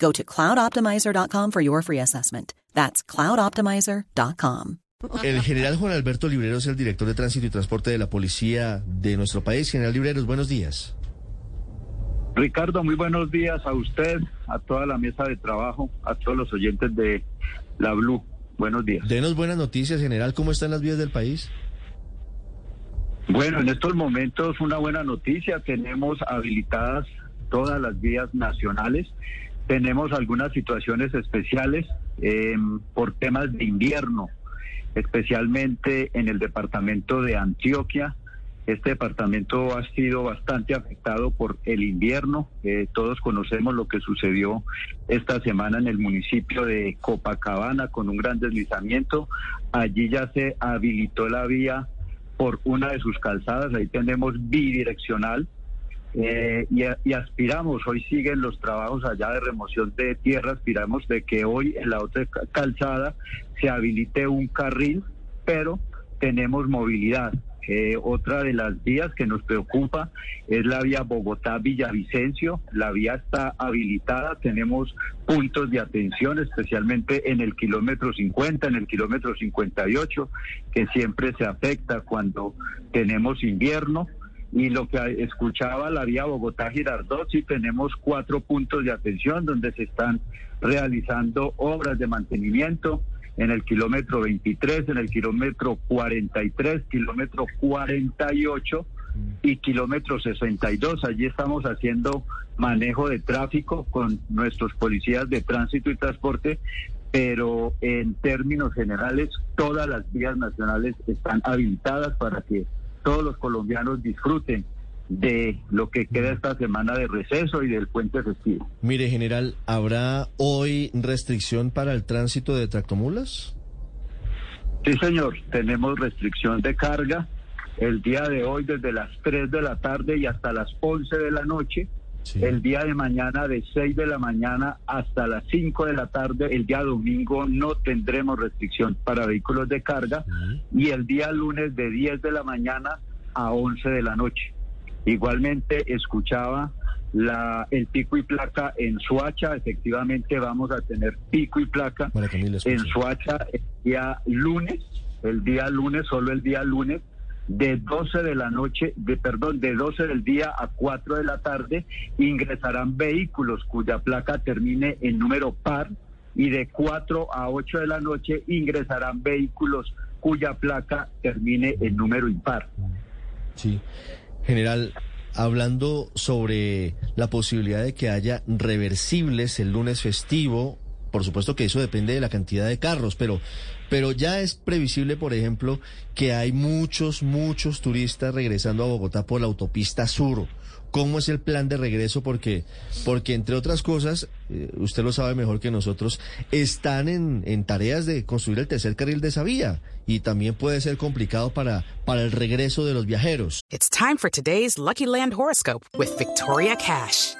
Go to cloudoptimizer.com for your free assessment. That's cloudoptimizer.com. El general Juan Alberto Libreros es el director de Tránsito y Transporte de la Policía de nuestro país. General Libreros, buenos días. Ricardo, muy buenos días a usted, a toda la mesa de trabajo, a todos los oyentes de la Blue. Buenos días. Denos buenas noticias, general. ¿Cómo están las vías del país? Bueno, en estos momentos una buena noticia. Tenemos habilitadas todas las vías nacionales. Tenemos algunas situaciones especiales eh, por temas de invierno, especialmente en el departamento de Antioquia. Este departamento ha sido bastante afectado por el invierno. Eh, todos conocemos lo que sucedió esta semana en el municipio de Copacabana con un gran deslizamiento. Allí ya se habilitó la vía por una de sus calzadas. Ahí tenemos bidireccional. Eh, y, aspiramos, hoy siguen los trabajos allá de remoción de tierra, aspiramos de que hoy en la otra calzada se habilite un carril, pero tenemos movilidad. Eh, otra de las vías que nos preocupa es la vía Bogotá-Villavicencio. La vía está habilitada, tenemos puntos de atención, especialmente en el kilómetro 50, en el kilómetro 58, que siempre se afecta cuando tenemos invierno y lo que escuchaba la vía Bogotá-Girardot, sí tenemos cuatro puntos de atención donde se están realizando obras de mantenimiento en el kilómetro 23, en el kilómetro 43, kilómetro 48 y kilómetro 62. Allí estamos haciendo manejo de tráfico con nuestros policías de tránsito y transporte, pero en términos generales todas las vías nacionales están habilitadas para que todos los colombianos disfruten de lo que queda esta semana de receso y del puente festivo. Mire, general, ¿habrá hoy restricción para el tránsito de tractomulas? Sí, señor, tenemos restricción de carga el día de hoy desde las 3 de la tarde y hasta las 11 de la noche. Sí. El día de mañana de 6 de la mañana hasta las 5 de la tarde, el día domingo no tendremos restricción para vehículos de carga. Y el día lunes de 10 de la mañana a 11 de la noche. Igualmente escuchaba la, el pico y placa en Suacha, efectivamente vamos a tener pico y placa en Suacha el día lunes, el día lunes, solo el día lunes, de 12 de la noche, de perdón, de 12 del día a 4 de la tarde, ingresarán vehículos cuya placa termine en número par y de 4 a 8 de la noche ingresarán vehículos cuya placa termine en número impar. Sí. General, hablando sobre la posibilidad de que haya reversibles el lunes festivo, por supuesto que eso depende de la cantidad de carros, pero, pero ya es previsible, por ejemplo, que hay muchos, muchos turistas regresando a Bogotá por la autopista sur. ¿Cómo es el plan de regreso? Porque, porque entre otras cosas, eh, usted lo sabe mejor que nosotros, están en, en tareas de construir el tercer carril de esa vía y también puede ser complicado para, para el regreso de los viajeros. It's time for today's Lucky Land horoscope with Victoria Cash.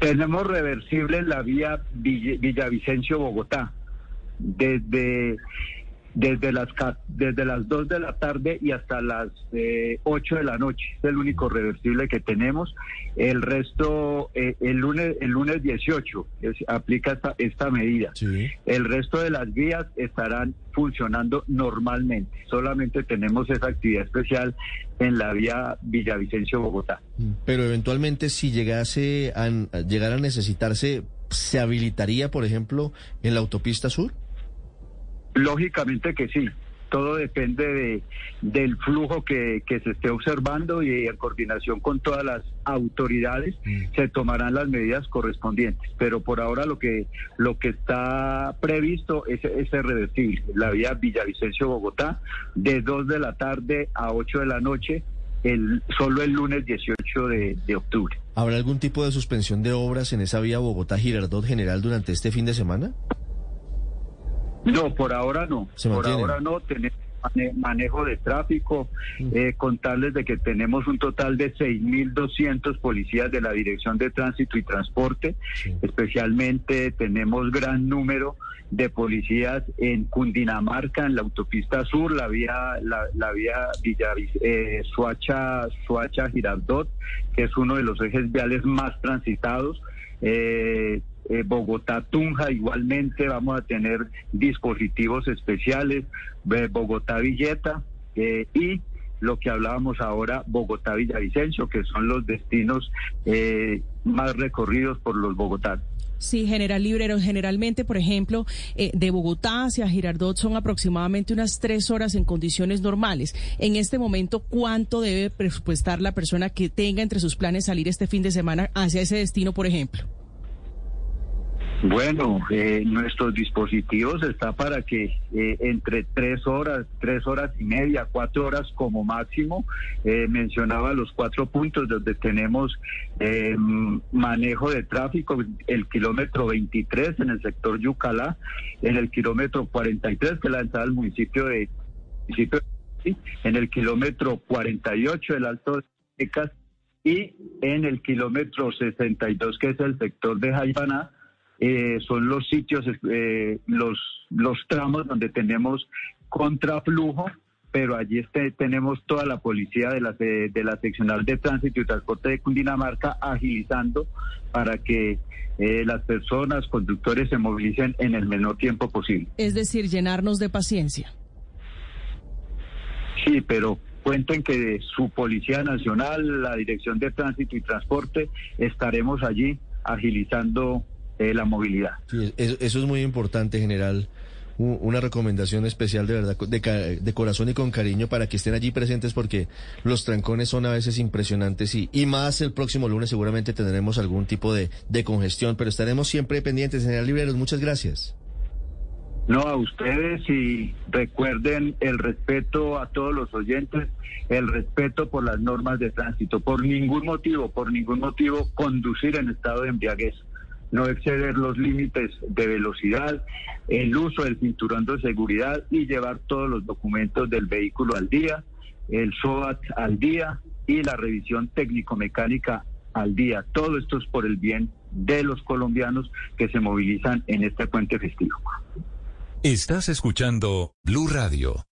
Tenemos reversible la vía Villavicencio-Bogotá. Desde desde las desde las 2 de la tarde y hasta las eh, 8 de la noche. Es el único reversible que tenemos. El resto, eh, el lunes el lunes 18 aplica esta, esta medida. El resto de las vías estarán funcionando normalmente. Solamente tenemos esa actividad especial en la vía Villavicencio-Bogotá. Pero eventualmente si llegase a, llegar a necesitarse, ¿se habilitaría, por ejemplo, en la autopista sur? Lógicamente que sí. Todo depende de, del flujo que, se esté observando y en coordinación con todas las autoridades mm. se tomarán las medidas correspondientes. Pero por ahora lo que lo que está previsto es, es reversible. La vía Villavicencio-Bogotá de 2 de la tarde a 8 de la noche el, solo el lunes 18 de, de, octubre. ¿Habrá algún tipo de suspensión de obras en esa vía Bogotá-Girardot general durante este fin de semana? No, por ahora no. por ahora no. Tenemos manejo de tráfico, mm. eh, contarles de que tenemos un total de 6.200 policías de la Dirección de Tránsito y Transporte, especialmente tenemos gran número de policías en Cundinamarca, en la autopista sur, la vía, la, vía Villa, eh, Suacha, Suacha Girardot, que es uno de los ejes viales más transitados. Eh, eh, Bogotá Tunja igualmente vamos a tener dispositivos especiales, Bogotá Villeta eh, y lo que hablábamos ahora, Bogotá Villavicencio, que son los destinos eh, más recorridos por los bogotanos. Sí, general Librero. Generalmente, por ejemplo, de Bogotá hacia Girardot son aproximadamente unas tres horas en condiciones normales. En este momento, ¿cuánto debe presupuestar la persona que tenga entre sus planes salir este fin de semana hacia ese destino, por ejemplo? Bueno, eh, nuestros dispositivos está para que eh, entre tres horas, tres horas y media, cuatro horas como máximo, eh, mencionaba los cuatro puntos donde tenemos manejo de tráfico, el kilómetro 23 en el sector Yucalá, en el kilómetro 43 que la entrada al municipio de municipio, en el kilómetro 48 el Alto de Tecas y en el kilómetro 62 que es el sector de Jaibaná eh, son los sitios, eh, los, los tramos donde tenemos contraflujo, pero allí este, tenemos toda la policía de la, de, la seccional de tránsito y transporte de Cundinamarca agilizando para que eh, las personas, conductores se movilicen en el menor tiempo posible. Es decir, llenarnos de paciencia. Sí, pero cuenten que su Policía Nacional, la Dirección de Tránsito y Transporte, estaremos allí agilizando eh, la movilidad. eso, es muy importante, general. Una recomendación especial de verdad, de, corazón y con cariño para que estén allí presentes porque los trancones son a veces impresionantes y, y más el próximo lunes seguramente tendremos algún tipo de, de congestión, pero estaremos siempre pendientes. General Libreros, muchas gracias. No, a ustedes y recuerden el respeto a todos los oyentes, el respeto por las normas de tránsito. Por ningún motivo, por ningún motivo conducir en estado de embriaguez no exceder los límites de velocidad, el uso del cinturón de seguridad y llevar todos los documentos del vehículo al día, el SOAT al día y la revisión técnico-mecánica al día. Todo esto es por el bien de los colombianos que se movilizan en este puente festivo. Estás escuchando Blue Radio.